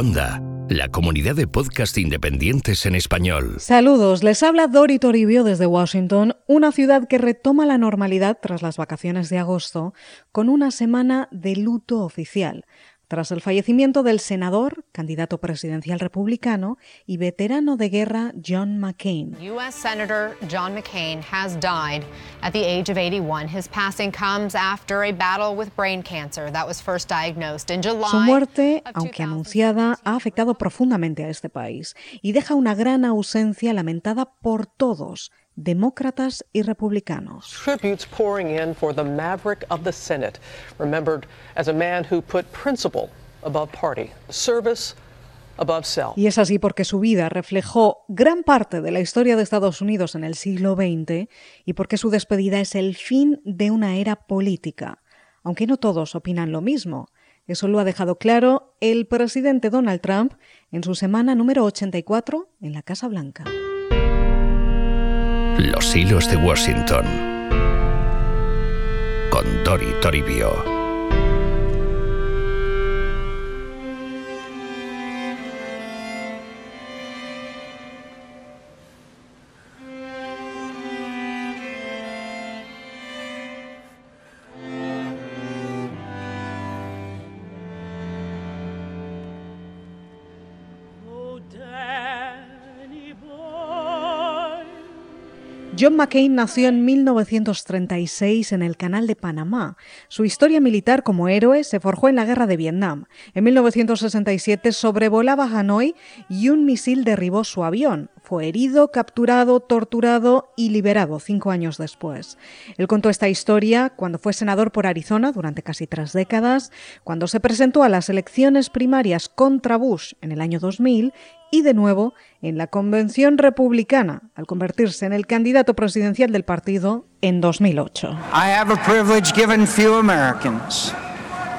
Onda, la comunidad de podcast independientes en español. Saludos, les habla Dori Toribio desde Washington, una ciudad que retoma la normalidad tras las vacaciones de agosto, con una semana de luto oficial tras el fallecimiento del senador, candidato presidencial republicano y veterano de guerra John McCain. U.S. Senator John McCain has died at the age of 81. His passing comes after a battle with brain cancer that was first diagnosed in July. Su muerte, aunque anunciada, ha afectado profundamente a este país y deja una gran ausencia lamentada por todos demócratas y republicanos. Tributes pouring in for the maverick of the Senate, remembered as a man who put principle above party, service above self. Y es así porque su vida reflejó gran parte de la historia de Estados Unidos en el siglo XX y porque su despedida es el fin de una era política, aunque no todos opinan lo mismo. Eso lo ha dejado claro el presidente Donald Trump en su semana número 84 en la Casa Blanca. Los hilos de Washington. Con Dori Toribio. John McCain nació en 1936 en el Canal de Panamá. Su historia militar como héroe se forjó en la Guerra de Vietnam. En 1967 sobrevolaba Hanoi y un misil derribó su avión. Fue herido, capturado, torturado y liberado cinco años después. Él contó esta historia cuando fue senador por Arizona durante casi tres décadas, cuando se presentó a las elecciones primarias contra Bush en el año 2000 y de nuevo en la Convención Republicana al convertirse en el candidato presidencial del partido en 2008. I have a privilege given few Americans.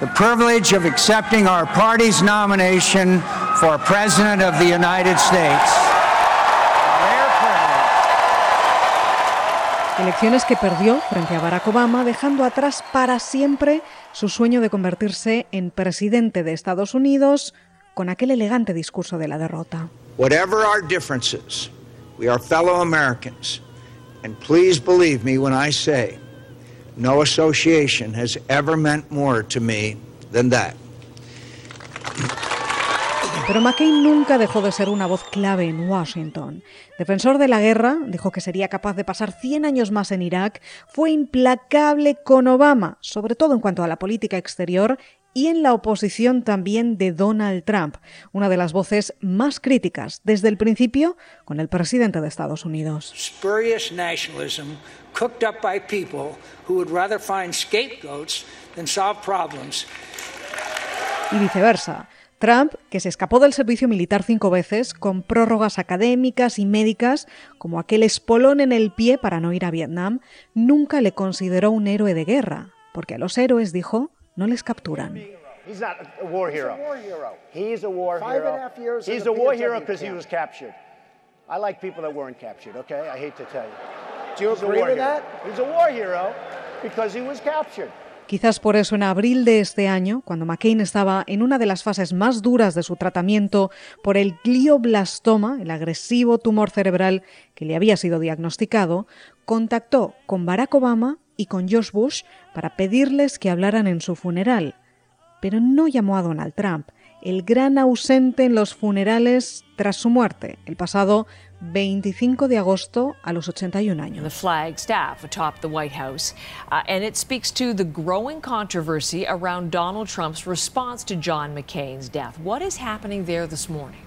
The privilege of accepting our party's nomination for President of the United States. Elecciones que perdió frente a Barack Obama, dejando atrás para siempre su sueño de convertirse en presidente de Estados Unidos con aquel elegante discurso de la derrota. Whatever our differences, we are fellow Americans. And please believe me when I say, no association has ever meant more to me than that. Pero McCain nunca dejó de ser una voz clave en Washington. Defensor de la guerra, dijo que sería capaz de pasar 100 años más en Irak, fue implacable con Obama, sobre todo en cuanto a la política exterior y en la oposición también de Donald Trump, una de las voces más críticas desde el principio con el presidente de Estados Unidos. Spurious nationalism cooked up by people who would rather find scapegoats than solve problems. Y viceversa. Trump, que se escapó del servicio militar cinco veces, con prórrogas académicas y médicas, como aquel espolón en el pie para no ir a Vietnam, nunca le consideró un héroe de guerra, porque a los héroes, dijo, no les capturan. He's not a war hero. He's a war hero. He's a war Five hero. And a half years He's a war hero because he was captured. I like people that weren't captured, okay? I hate to tell you. Do you He's agree with that? He's a war hero because he was captured. Quizás por eso en abril de este año, cuando McCain estaba en una de las fases más duras de su tratamiento por el glioblastoma, el agresivo tumor cerebral que le había sido diagnosticado, contactó con Barack Obama y con George Bush para pedirles que hablaran en su funeral. Pero no llamó a Donald Trump, el gran ausente en los funerales tras su muerte, el pasado 25 de agosto a los 81 años. The flag staff atop the White House, uh, and it speaks to the growing controversy around Donald Trump's response to John McCain's death. What is happening there this morning?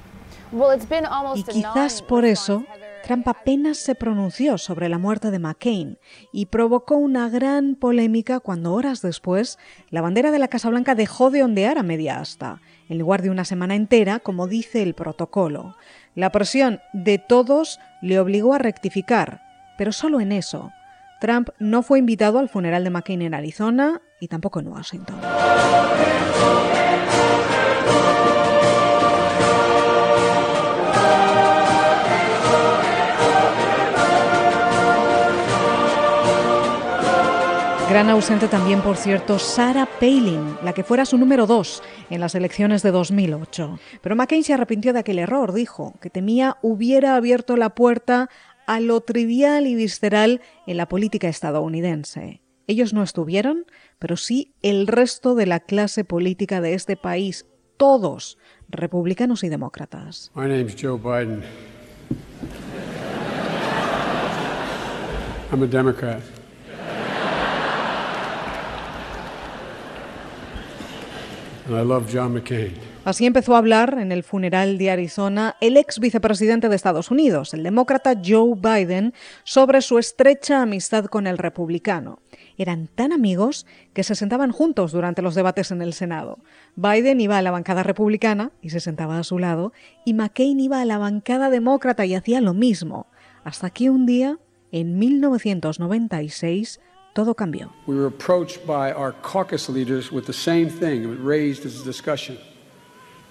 Well, it's been almost y quizás por eso Trump apenas se pronunció sobre la muerte de McCain y provocó una gran polémica cuando horas después la bandera de la Casa Blanca dejó de ondear a media asta, en lugar de una semana entera, como dice el protocolo. La presión de todos le obligó a rectificar, pero solo en eso. Trump no fue invitado al funeral de McCain en Arizona y tampoco en Washington. Gran ausente también, por cierto, Sarah Palin, la que fuera su número dos en las elecciones de 2008. Pero McCain se arrepintió de aquel error, dijo, que temía hubiera abierto la puerta a lo trivial y visceral en la política estadounidense. Ellos no estuvieron, pero sí el resto de la clase política de este país, todos, republicanos y demócratas. My name's Joe Biden. I'm a Democrat. And I love John McCain. Así empezó a hablar en el funeral de Arizona el ex vicepresidente de Estados Unidos, el demócrata Joe Biden, sobre su estrecha amistad con el republicano. Eran tan amigos que se sentaban juntos durante los debates en el Senado. Biden iba a la bancada republicana y se sentaba a su lado, y McCain iba a la bancada demócrata y hacía lo mismo. Hasta que un día, en 1996, todo cambió. We were approached by our caucus leaders with the same thing. It raised as a discussion.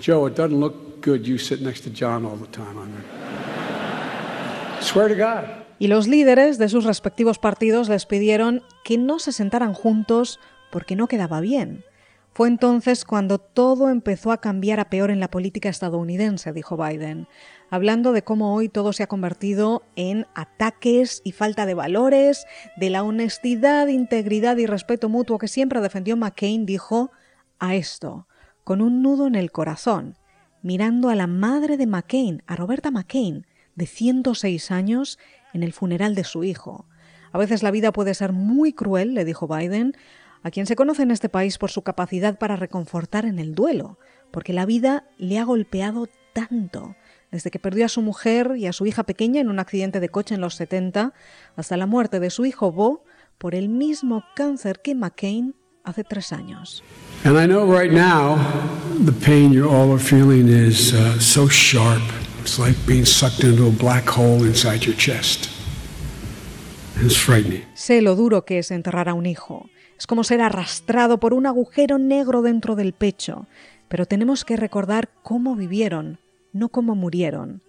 Joe, it doesn't look good you sit next to John all the time. I mean, swear to God. Y los líderes de sus respectivos partidos les pidieron que no se sentaran juntos porque no quedaba bien. Fue entonces cuando todo empezó a cambiar a peor en la política estadounidense, dijo Biden, hablando de cómo hoy todo se ha convertido en ataques y falta de valores, de la honestidad, integridad y respeto mutuo que siempre defendió McCain, dijo a esto con un nudo en el corazón, mirando a la madre de McCain, a Roberta McCain, de 106 años, en el funeral de su hijo. A veces la vida puede ser muy cruel, le dijo Biden, a quien se conoce en este país por su capacidad para reconfortar en el duelo, porque la vida le ha golpeado tanto, desde que perdió a su mujer y a su hija pequeña en un accidente de coche en los 70, hasta la muerte de su hijo Bo por el mismo cáncer que McCain hace tres años. And I know right now the pain you all are feeling is uh, so sharp. It's like being sucked into a black hole inside your chest. It's frightening. Sé lo duro que es enterrar a un hijo. Es como ser arrastrado por un agujero negro dentro del pecho. Pero tenemos que recordar cómo vivieron, no cómo murieron.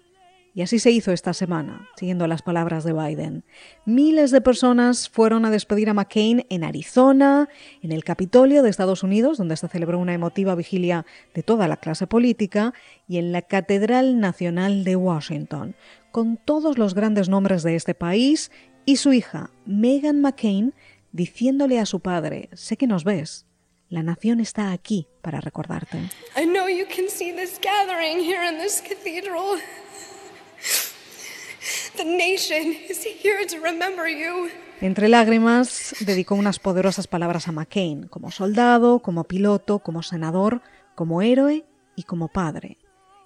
Y así se hizo esta semana, siguiendo las palabras de Biden. Miles de personas fueron a despedir a McCain en Arizona, en el Capitolio de Estados Unidos, donde se celebró una emotiva vigilia de toda la clase política, y en la Catedral Nacional de Washington, con todos los grandes nombres de este país y su hija, Meghan McCain, diciéndole a su padre, sé que nos ves, la nación está aquí para recordarte. I know you can see this gathering here in this cathedral. The nation is here to remember you. Entre lágrimas, dedicó unas poderosas palabras a McCain, como soldado, como piloto, como senador, como héroe y como padre.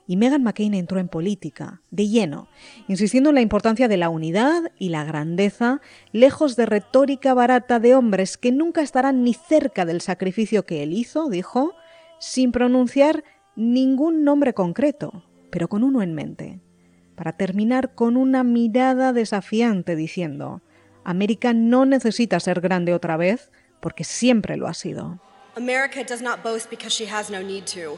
Y Meghan McCain entró en política, de lleno, insistiendo en la importancia de la unidad y la grandeza, lejos de retórica barata de hombres que nunca estarán ni cerca del sacrificio que él hizo, dijo, sin pronunciar ningún nombre concreto, pero con uno en mente, para terminar con una mirada desafiante diciendo, América no necesita ser grande otra vez porque siempre lo ha sido. America does not boast because she has no need to.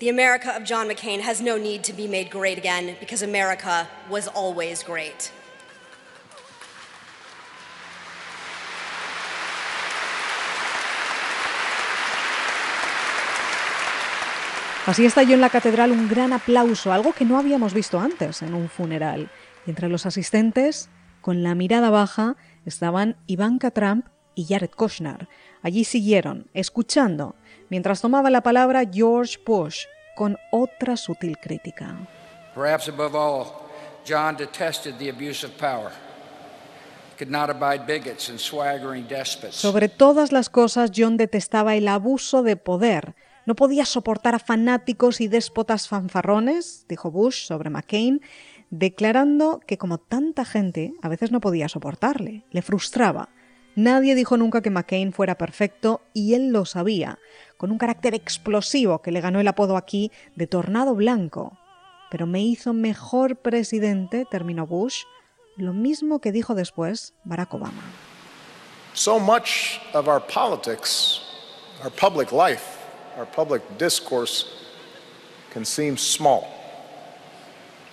The America of John McCain has no need to be made great again because America was always great. Así estalló en la catedral un gran aplauso, algo que no habíamos visto antes en un funeral. Y entre los asistentes, con la mirada baja, estaban Ivanka Trump y Jared Kushner. Allí siguieron, escuchando, mientras tomaba la palabra George Bush, con otra sutil crítica. Perhaps above all, John detested the abuse of power. Could not abide bigots and swaggering despots. Sobre todas las cosas, John detestaba el abuso de poder. No podía soportar a fanáticos y déspotas fanfarrones, dijo Bush sobre McCain, declarando que como tanta gente, a veces no podía soportarle, le frustraba. Nadie dijo nunca que McCain fuera perfecto y él lo sabía, con un carácter explosivo que le ganó el apodo aquí de Tornado Blanco. Pero me hizo mejor presidente, terminó Bush, lo mismo que dijo después Barack Obama. So much of our politics, our public life, our public discourse can seem small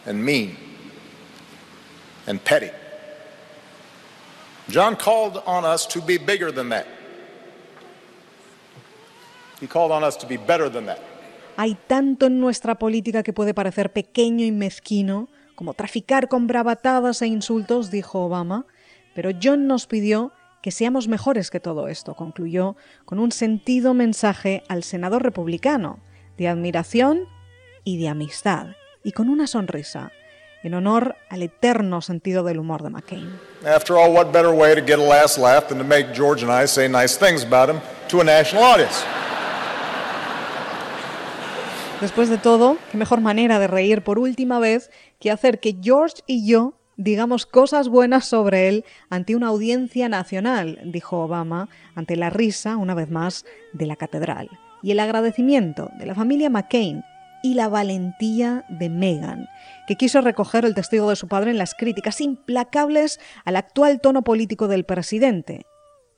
and mean and petty. John called on us to be bigger than that. He called on us to be better than that. Hay tanto en nuestra política que puede parecer pequeño y mezquino, como traficar con bravatadas e insultos, dijo Obama, pero John nos pidió que seamos mejores que todo esto, concluyó con un sentido mensaje al senador republicano, de admiración y de amistad, y con una sonrisa, en honor al eterno sentido del humor de McCain. After all, what better way to get a last laugh than to make George and I say nice things about him to a national audience? Después de todo, qué mejor manera de reír por última vez que hacer que George y yo digamos cosas buenas sobre él ante una audiencia nacional, dijo Obama, ante la risa, una vez más, de la catedral, y el agradecimiento de la familia McCain y la valentía de Meghan, que quiso recoger el testigo de su padre en las críticas implacables al actual tono político del presidente,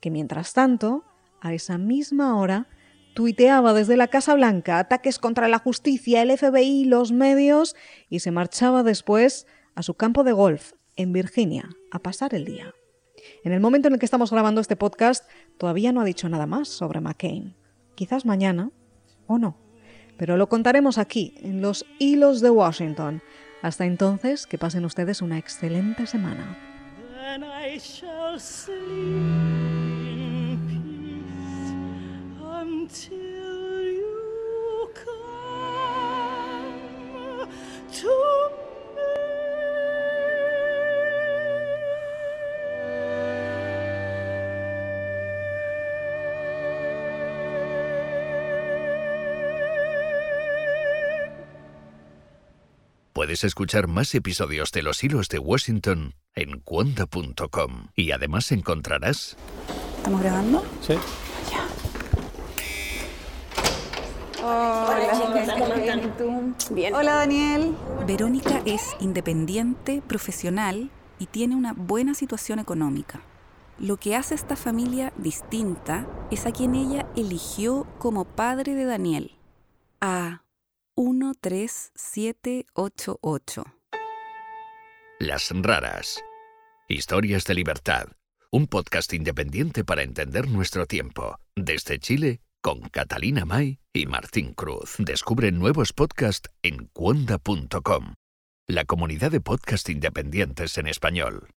que mientras tanto, a esa misma hora, tuiteaba desde la Casa Blanca ataques contra la justicia, el FBI, los medios y se marchaba después a su campo de golf en Virginia a pasar el día. En el momento en el que estamos grabando este podcast todavía no ha dicho nada más sobre McCain. Quizás mañana o no. Pero lo contaremos aquí, en los hilos de Washington. Hasta entonces, que pasen ustedes una excelente semana. Puedes escuchar más episodios de Los Hilos de Washington en cuonda.com y además encontrarás... ¿Estamos grabando? Sí. Hola, Bien. Hola, Daniel. Verónica es independiente, profesional y tiene una buena situación económica. Lo que hace esta familia distinta es a quien ella eligió como padre de Daniel, a 13788. Las raras. Historias de libertad. Un podcast independiente para entender nuestro tiempo. Desde Chile con Catalina May y Martín Cruz. Descubre nuevos podcasts en cuonda.com, la comunidad de podcast independientes en español.